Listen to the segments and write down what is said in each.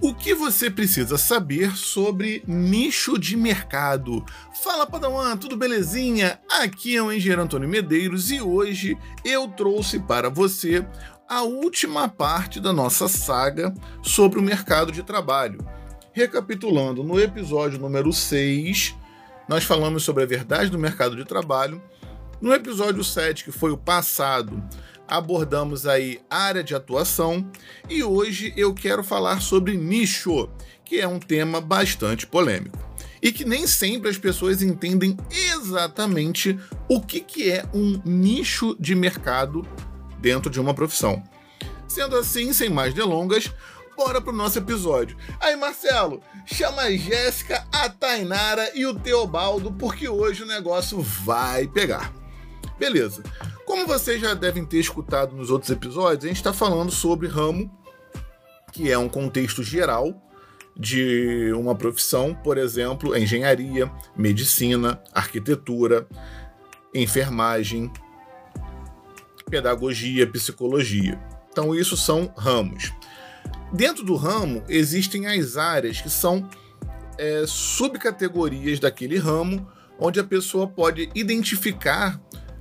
O que você precisa saber sobre nicho de mercado? Fala Padawan, tudo belezinha? Aqui é o engenheiro Antônio Medeiros e hoje eu trouxe para você a última parte da nossa saga sobre o mercado de trabalho. Recapitulando, no episódio número 6, nós falamos sobre a verdade do mercado de trabalho. No episódio 7, que foi o passado, abordamos aí área de atuação e hoje eu quero falar sobre nicho, que é um tema bastante polêmico e que nem sempre as pessoas entendem exatamente o que, que é um nicho de mercado dentro de uma profissão. Sendo assim, sem mais delongas, bora pro nosso episódio. Aí, Marcelo, chama a Jéssica, a Tainara e o Teobaldo, porque hoje o negócio vai pegar. Beleza. Como vocês já devem ter escutado nos outros episódios, a gente está falando sobre ramo, que é um contexto geral de uma profissão, por exemplo, engenharia, medicina, arquitetura, enfermagem, pedagogia, psicologia. Então, isso são ramos. Dentro do ramo, existem as áreas que são é, subcategorias daquele ramo, onde a pessoa pode identificar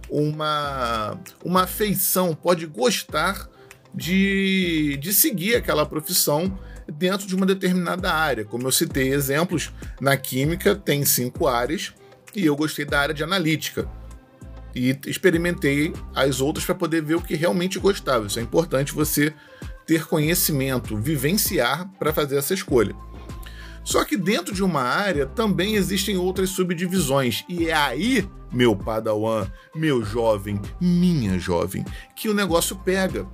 uma, uma afeição, pode gostar de, de seguir aquela profissão dentro de uma determinada área. Como eu citei exemplos, na química tem cinco áreas e eu gostei da área de analítica. E experimentei as outras para poder ver o que realmente gostava. Isso é importante você ter conhecimento, vivenciar para fazer essa escolha. Só que dentro de uma área também existem outras subdivisões, e é aí, meu padawan, meu jovem, minha jovem, que o negócio pega.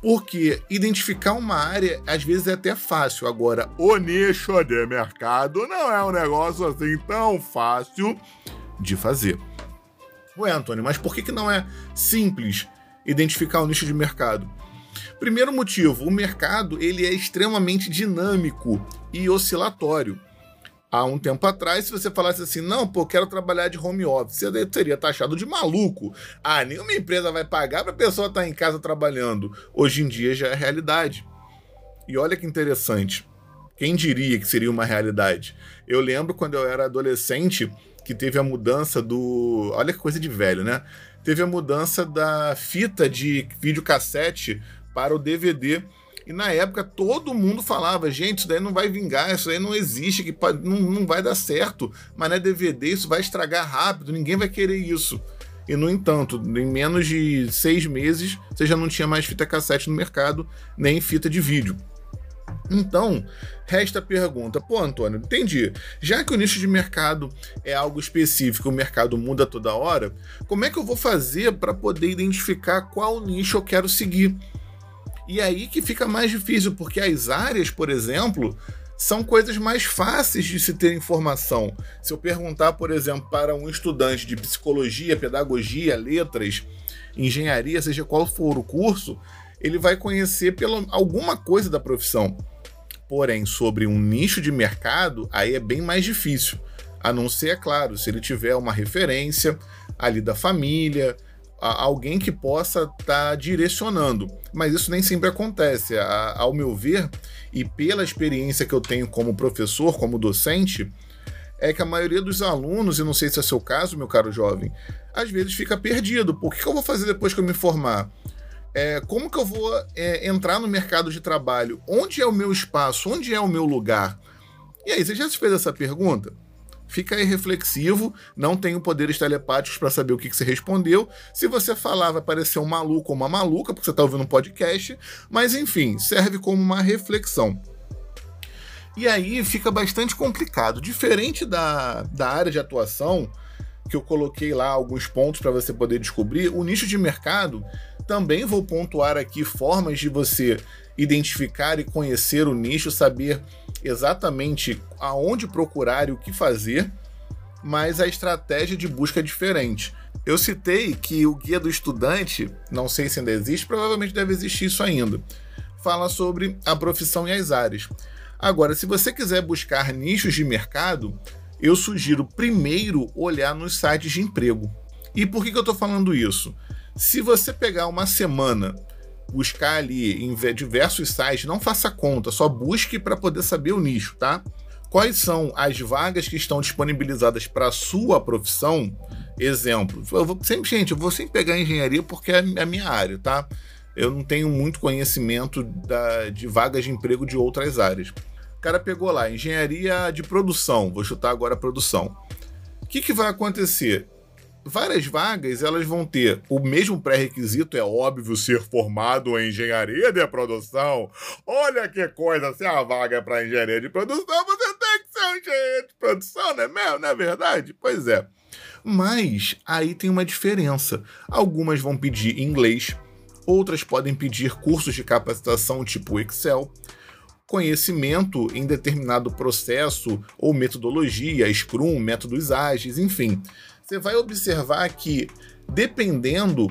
Porque identificar uma área às vezes é até fácil, agora o nicho de mercado não é um negócio assim tão fácil de fazer. Ué, Antônio, mas por que, que não é simples identificar o nicho de mercado? Primeiro motivo, o mercado ele é extremamente dinâmico e oscilatório. Há um tempo atrás, se você falasse assim, não, pô, quero trabalhar de home office, você seria taxado de maluco. Ah, nenhuma empresa vai pagar para a pessoa estar tá em casa trabalhando. Hoje em dia já é realidade. E olha que interessante. Quem diria que seria uma realidade? Eu lembro quando eu era adolescente que teve a mudança do. Olha que coisa de velho, né? Teve a mudança da fita de videocassete para o DVD. E na época todo mundo falava, gente, isso daí não vai vingar, isso daí não existe, que não, não vai dar certo, mas não é DVD, isso vai estragar rápido, ninguém vai querer isso. E no entanto, em menos de seis meses, você já não tinha mais fita cassete no mercado, nem fita de vídeo. Então, resta a pergunta: pô, Antônio, entendi. Já que o nicho de mercado é algo específico, o mercado muda toda hora, como é que eu vou fazer para poder identificar qual nicho eu quero seguir? E aí que fica mais difícil, porque as áreas, por exemplo, são coisas mais fáceis de se ter informação. Se eu perguntar, por exemplo, para um estudante de psicologia, pedagogia, letras, engenharia, seja qual for o curso, ele vai conhecer pela, alguma coisa da profissão. Porém, sobre um nicho de mercado, aí é bem mais difícil. A não ser, é claro, se ele tiver uma referência ali da família, alguém que possa estar tá direcionando. Mas isso nem sempre acontece. A, ao meu ver, e pela experiência que eu tenho como professor, como docente, é que a maioria dos alunos, e não sei se é seu caso, meu caro jovem, às vezes fica perdido. Por que, que eu vou fazer depois que eu me formar? É, como que eu vou é, entrar no mercado de trabalho? Onde é o meu espaço? Onde é o meu lugar? E aí, você já se fez essa pergunta? Fica aí reflexivo, não tenho poderes telepáticos para saber o que, que, você respondeu. Se você falar, vai parecer um maluco ou uma maluca, porque você está ouvindo um podcast, mas enfim, serve como uma reflexão. E aí fica bastante complicado. Diferente da, da área de atuação, que eu coloquei lá alguns pontos para você poder descobrir, o nicho de mercado também vou pontuar aqui formas de você identificar e conhecer o nicho, saber exatamente aonde procurar e o que fazer, mas a estratégia de busca é diferente. Eu citei que o guia do estudante, não sei se ainda existe, provavelmente deve existir isso ainda, fala sobre a profissão e as áreas. Agora, se você quiser buscar nichos de mercado, eu sugiro primeiro olhar nos sites de emprego. E por que, que eu estou falando isso? Se você pegar uma semana buscar ali em diversos sites, não faça conta, só busque para poder saber o nicho, tá? Quais são as vagas que estão disponibilizadas para a sua profissão? Exemplo, eu vou sempre, gente, eu vou sempre pegar engenharia porque é a minha área, tá? Eu não tenho muito conhecimento da, de vagas de emprego de outras áreas. O cara pegou lá, engenharia de produção, vou chutar agora produção. O que, que vai acontecer? Várias vagas elas vão ter o mesmo pré-requisito, é óbvio, ser formado em engenharia de produção. Olha que coisa, se a vaga é para engenharia de produção, você tem que ser um engenheiro de produção, não é mesmo? Não é verdade? Pois é. Mas aí tem uma diferença. Algumas vão pedir inglês, outras podem pedir cursos de capacitação tipo Excel conhecimento em determinado processo ou metodologia, Scrum, métodos ágeis, enfim você vai observar que, dependendo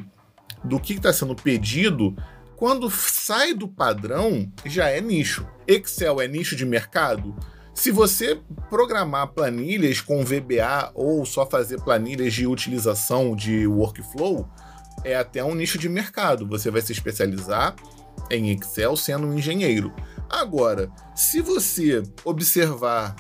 do que está sendo pedido, quando sai do padrão, já é nicho. Excel é nicho de mercado? Se você programar planilhas com VBA ou só fazer planilhas de utilização de workflow, é até um nicho de mercado. Você vai se especializar em Excel sendo um engenheiro. Agora, se você observar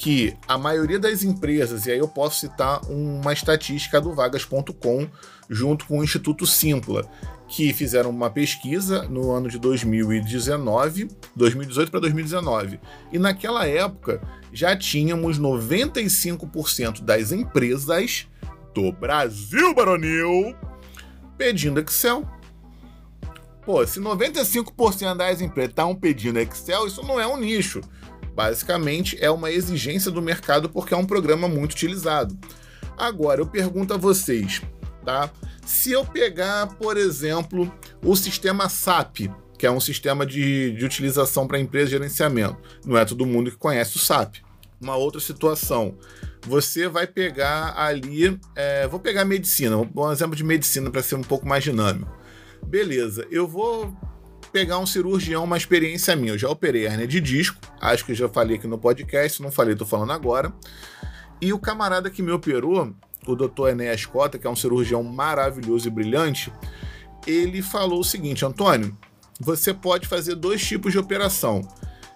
que a maioria das empresas, e aí eu posso citar uma estatística do vagas.com junto com o Instituto Simpla, que fizeram uma pesquisa no ano de 2019, 2018 para 2019. E naquela época já tínhamos 95% das empresas do Brasil Baronil pedindo Excel. Pô, se 95% das empresas estão pedindo Excel, isso não é um nicho. Basicamente, é uma exigência do mercado porque é um programa muito utilizado. Agora, eu pergunto a vocês, tá? Se eu pegar, por exemplo, o sistema SAP, que é um sistema de, de utilização para empresa de gerenciamento, não é todo mundo que conhece o SAP. Uma outra situação, você vai pegar ali, é, vou pegar medicina, um exemplo de medicina para ser um pouco mais dinâmico. Beleza, eu vou pegar um cirurgião, uma experiência minha. Eu já operei hernia de disco, acho que já falei aqui no podcast, não falei, tô falando agora. E o camarada que me operou, o Dr. Enéas Cota, que é um cirurgião maravilhoso e brilhante, ele falou o seguinte: Antônio, você pode fazer dois tipos de operação.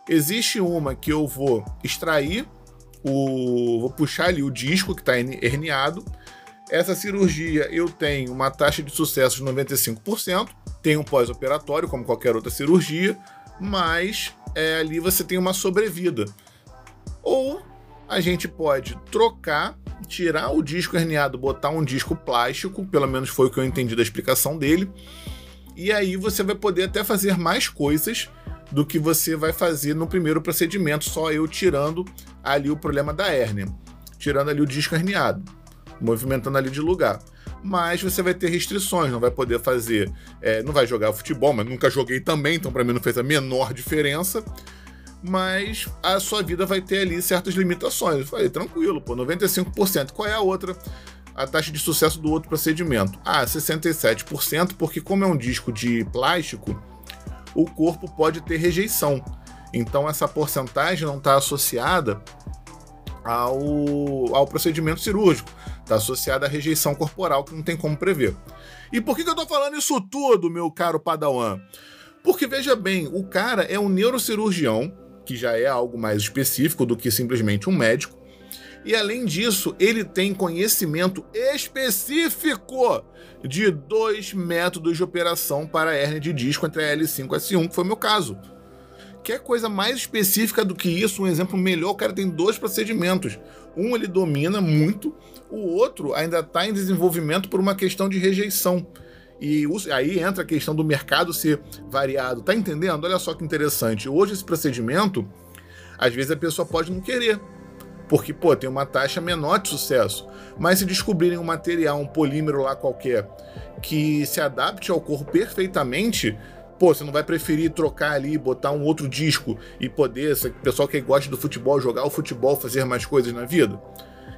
Existe uma que eu vou extrair o. vou puxar ali o disco que está herniado. Essa cirurgia eu tenho uma taxa de sucesso de 95% tem um pós-operatório, como qualquer outra cirurgia, mas é, ali você tem uma sobrevida. Ou a gente pode trocar, tirar o disco herniado, botar um disco plástico, pelo menos foi o que eu entendi da explicação dele, e aí você vai poder até fazer mais coisas do que você vai fazer no primeiro procedimento, só eu tirando ali o problema da hérnia, tirando ali o disco herniado, movimentando ali de lugar mas você vai ter restrições, não vai poder fazer, é, não vai jogar futebol, mas nunca joguei também, então para mim não fez a menor diferença. Mas a sua vida vai ter ali certas limitações. Eu falei, tranquilo, pô, 95%. Qual é a outra? A taxa de sucesso do outro procedimento? Ah, 67%, porque como é um disco de plástico, o corpo pode ter rejeição. Então essa porcentagem não está associada ao, ao procedimento cirúrgico. Está associada à rejeição corporal que não tem como prever. E por que, que eu estou falando isso tudo, meu caro Padawan? Porque veja bem, o cara é um neurocirurgião, que já é algo mais específico do que simplesmente um médico. E além disso, ele tem conhecimento específico de dois métodos de operação para hernia de disco entre a L5 e a S1, que foi o meu caso qualquer coisa mais específica do que isso, um exemplo melhor, o cara tem dois procedimentos. Um ele domina muito, o outro ainda está em desenvolvimento por uma questão de rejeição. E aí entra a questão do mercado ser variado. Tá entendendo? Olha só que interessante. Hoje esse procedimento, às vezes a pessoa pode não querer. Porque, pô, tem uma taxa menor de sucesso. Mas se descobrirem um material, um polímero lá qualquer, que se adapte ao corpo perfeitamente, Pô, você não vai preferir trocar ali, botar um outro disco e poder, o pessoal que gosta do futebol, jogar o futebol, fazer mais coisas na vida?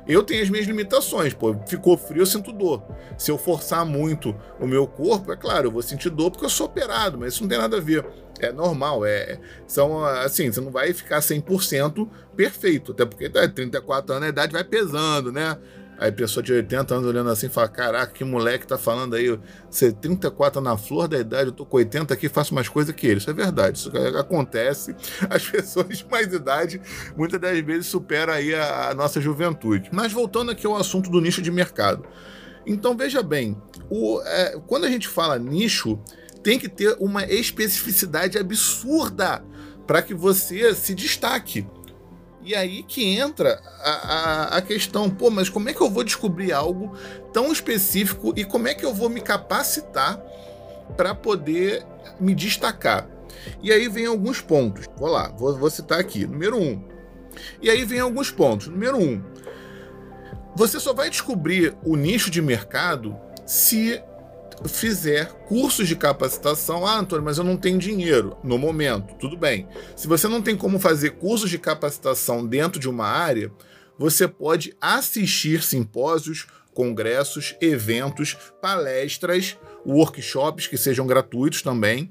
Eu tenho as minhas limitações, pô. Ficou frio, eu sinto dor. Se eu forçar muito o meu corpo, é claro, eu vou sentir dor porque eu sou operado, mas isso não tem nada a ver. É normal, é. São assim, você não vai ficar 100% perfeito, até porque tá, 34 anos a idade vai pesando, né? Aí pessoa de 80 anos olhando assim fala: Caraca, que moleque tá falando aí. Você 34 na flor da idade, eu tô com 80 aqui faço mais coisa que ele. Isso é verdade, isso acontece. As pessoas de mais idade muitas das vezes superam aí a, a nossa juventude. Mas voltando aqui ao assunto do nicho de mercado. Então veja bem, o, é, quando a gente fala nicho, tem que ter uma especificidade absurda para que você se destaque. E aí que entra a, a, a, questão, pô, mas como é que eu vou descobrir algo tão específico e como é que eu vou me capacitar para poder me destacar? E aí vem alguns pontos. Vou lá, vou, vou citar aqui. Número um. E aí vem alguns pontos. Número um. Você só vai descobrir o nicho de mercado se fizer cursos de capacitação, ah, Antônio, mas eu não tenho dinheiro no momento. Tudo bem. Se você não tem como fazer cursos de capacitação dentro de uma área, você pode assistir simpósios, congressos, eventos, palestras, workshops que sejam gratuitos também,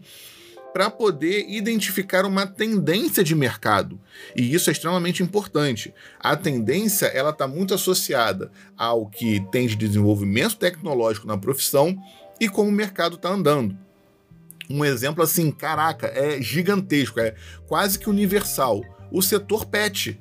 para poder identificar uma tendência de mercado. E isso é extremamente importante. A tendência ela está muito associada ao que tem de desenvolvimento tecnológico na profissão e como o mercado está andando. Um exemplo assim, caraca, é gigantesco, é quase que universal. O setor pet.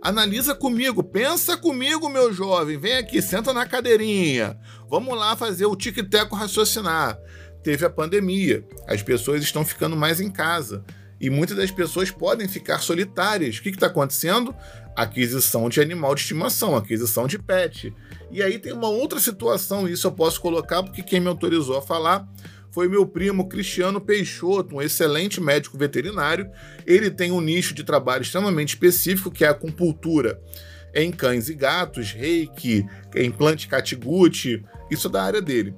Analisa comigo, pensa comigo, meu jovem. Vem aqui, senta na cadeirinha. Vamos lá fazer o tic-teco raciocinar. Teve a pandemia, as pessoas estão ficando mais em casa e muitas das pessoas podem ficar solitárias. O que está acontecendo? Aquisição de animal de estimação, aquisição de pet. E aí tem uma outra situação, isso eu posso colocar porque quem me autorizou a falar foi meu primo Cristiano Peixoto, um excelente médico veterinário. Ele tem um nicho de trabalho extremamente específico, que é a acupuntura em cães e gatos, reiki, implante catiguti, isso é da área dele.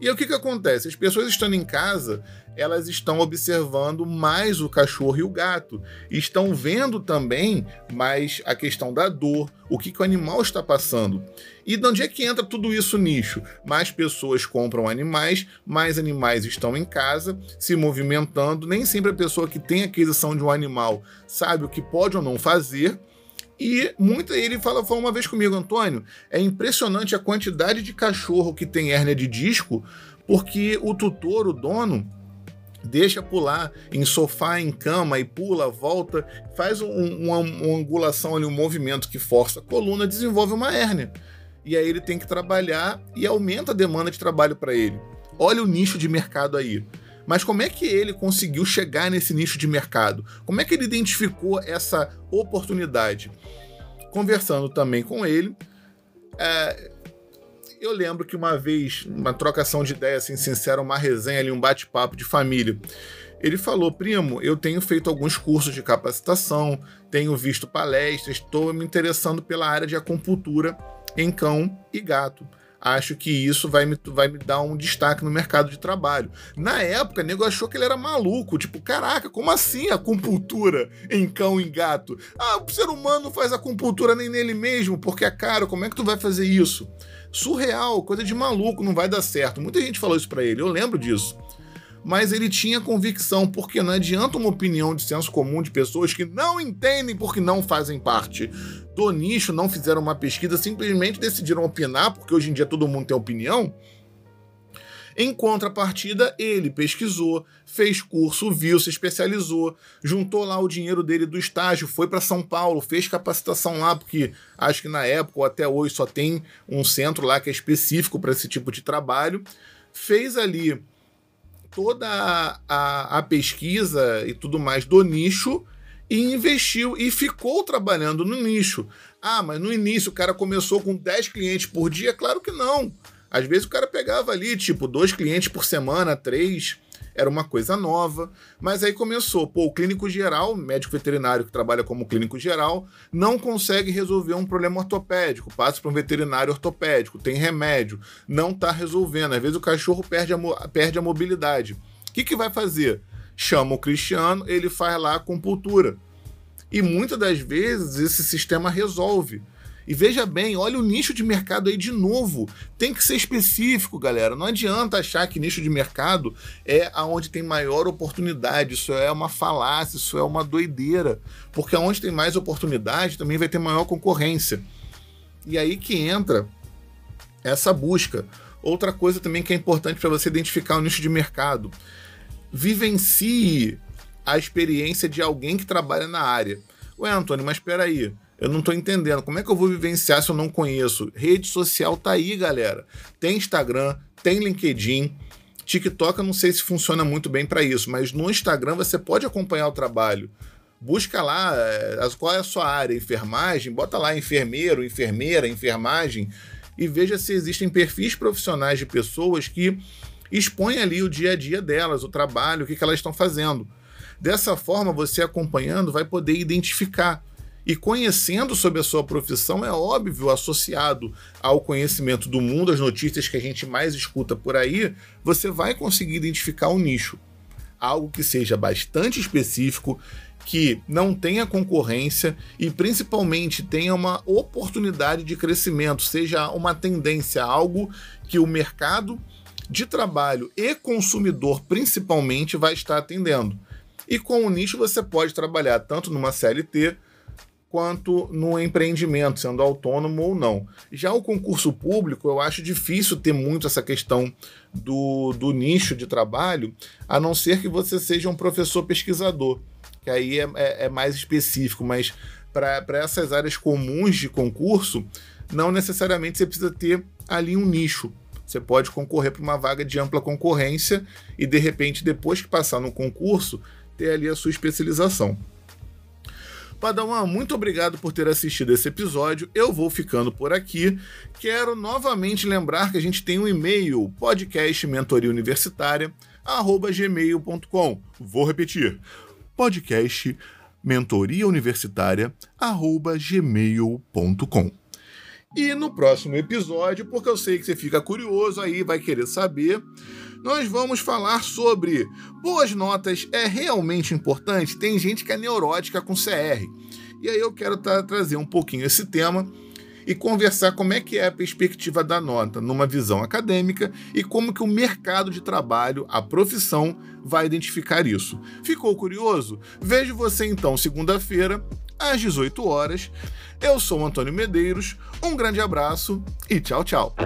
E aí, o que, que acontece? As pessoas estando em casa, elas estão observando mais o cachorro e o gato. Estão vendo também mais a questão da dor, o que, que o animal está passando. E de onde é que entra tudo isso nicho? Mais pessoas compram animais, mais animais estão em casa, se movimentando. Nem sempre a pessoa que tem aquisição de um animal sabe o que pode ou não fazer. E muita ele fala, falou uma vez comigo, Antônio, é impressionante a quantidade de cachorro que tem hérnia de disco, porque o tutor, o dono, deixa pular em sofá, em cama e pula, volta, faz um, uma, uma angulação ali, um movimento que força a coluna, desenvolve uma hérnia. E aí ele tem que trabalhar e aumenta a demanda de trabalho para ele. Olha o nicho de mercado aí. Mas como é que ele conseguiu chegar nesse nicho de mercado? Como é que ele identificou essa oportunidade? Conversando também com ele, é, eu lembro que uma vez, uma trocação de ideias assim, sincera, uma resenha ali, um bate-papo de família, ele falou: primo, eu tenho feito alguns cursos de capacitação, tenho visto palestras, estou me interessando pela área de acupuntura em cão e gato acho que isso vai me, vai me dar um destaque no mercado de trabalho. Na época, o nego achou que ele era maluco. Tipo, caraca, como assim acupuntura em cão e gato? Ah, o ser humano não faz acupuntura nem nele mesmo, porque é caro. Como é que tu vai fazer isso? Surreal, coisa de maluco, não vai dar certo. Muita gente falou isso para ele, eu lembro disso mas ele tinha convicção, porque não adianta uma opinião de senso comum de pessoas que não entendem porque não fazem parte do nicho, não fizeram uma pesquisa, simplesmente decidiram opinar, porque hoje em dia todo mundo tem opinião. Em contrapartida, ele pesquisou, fez curso, viu, se especializou, juntou lá o dinheiro dele do estágio, foi para São Paulo, fez capacitação lá, porque acho que na época ou até hoje só tem um centro lá que é específico para esse tipo de trabalho. Fez ali toda a, a, a pesquisa e tudo mais do nicho e investiu e ficou trabalhando no nicho. Ah, mas no início o cara começou com 10 clientes por dia? Claro que não. Às vezes o cara pegava ali, tipo, dois clientes por semana, três era uma coisa nova, mas aí começou, pô, o clínico geral, médico veterinário que trabalha como clínico geral, não consegue resolver um problema ortopédico, passa para um veterinário ortopédico, tem remédio, não está resolvendo, às vezes o cachorro perde a, perde a mobilidade. O que, que vai fazer? Chama o Cristiano, ele faz lá a compultura. E muitas das vezes esse sistema resolve. E veja bem, olha o nicho de mercado aí de novo. Tem que ser específico, galera. Não adianta achar que nicho de mercado é aonde tem maior oportunidade. Isso é uma falácia, isso é uma doideira. Porque aonde tem mais oportunidade também vai ter maior concorrência. E aí que entra essa busca. Outra coisa também que é importante para você identificar o nicho de mercado. Vivencie a experiência de alguém que trabalha na área. Ué, Antônio, mas espera aí. Eu não estou entendendo. Como é que eu vou vivenciar se eu não conheço? Rede social tá aí, galera. Tem Instagram, tem LinkedIn. TikTok eu não sei se funciona muito bem para isso, mas no Instagram você pode acompanhar o trabalho. Busca lá é, qual é a sua área, enfermagem, bota lá enfermeiro, enfermeira, enfermagem e veja se existem perfis profissionais de pessoas que expõem ali o dia a dia delas, o trabalho, o que, que elas estão fazendo. Dessa forma, você acompanhando vai poder identificar e conhecendo sobre a sua profissão, é óbvio, associado ao conhecimento do mundo, as notícias que a gente mais escuta por aí, você vai conseguir identificar um nicho. Algo que seja bastante específico, que não tenha concorrência e principalmente tenha uma oportunidade de crescimento, seja uma tendência, algo que o mercado de trabalho e consumidor principalmente vai estar atendendo. E com o nicho você pode trabalhar tanto numa CLT quanto no empreendimento, sendo autônomo ou não. Já o concurso público, eu acho difícil ter muito essa questão do, do nicho de trabalho, a não ser que você seja um professor pesquisador, que aí é, é, é mais específico, mas para essas áreas comuns de concurso, não necessariamente você precisa ter ali um nicho. Você pode concorrer para uma vaga de ampla concorrência e, de repente, depois que passar no concurso, ter ali a sua especialização. Padawan, muito obrigado por ter assistido esse episódio. Eu vou ficando por aqui. Quero novamente lembrar que a gente tem um e-mail, podcast mentoria universitária, gmail.com. Vou repetir, podcast mentoria universitária, gmail.com. E no próximo episódio, porque eu sei que você fica curioso aí, vai querer saber, nós vamos falar sobre boas notas é realmente importante? Tem gente que é neurótica com CR. E aí eu quero tra trazer um pouquinho esse tema e conversar como é que é a perspectiva da nota numa visão acadêmica e como que o mercado de trabalho, a profissão, vai identificar isso. Ficou curioso? Vejo você então segunda-feira às 18 horas. Eu sou Antônio Medeiros, um grande abraço e tchau, tchau.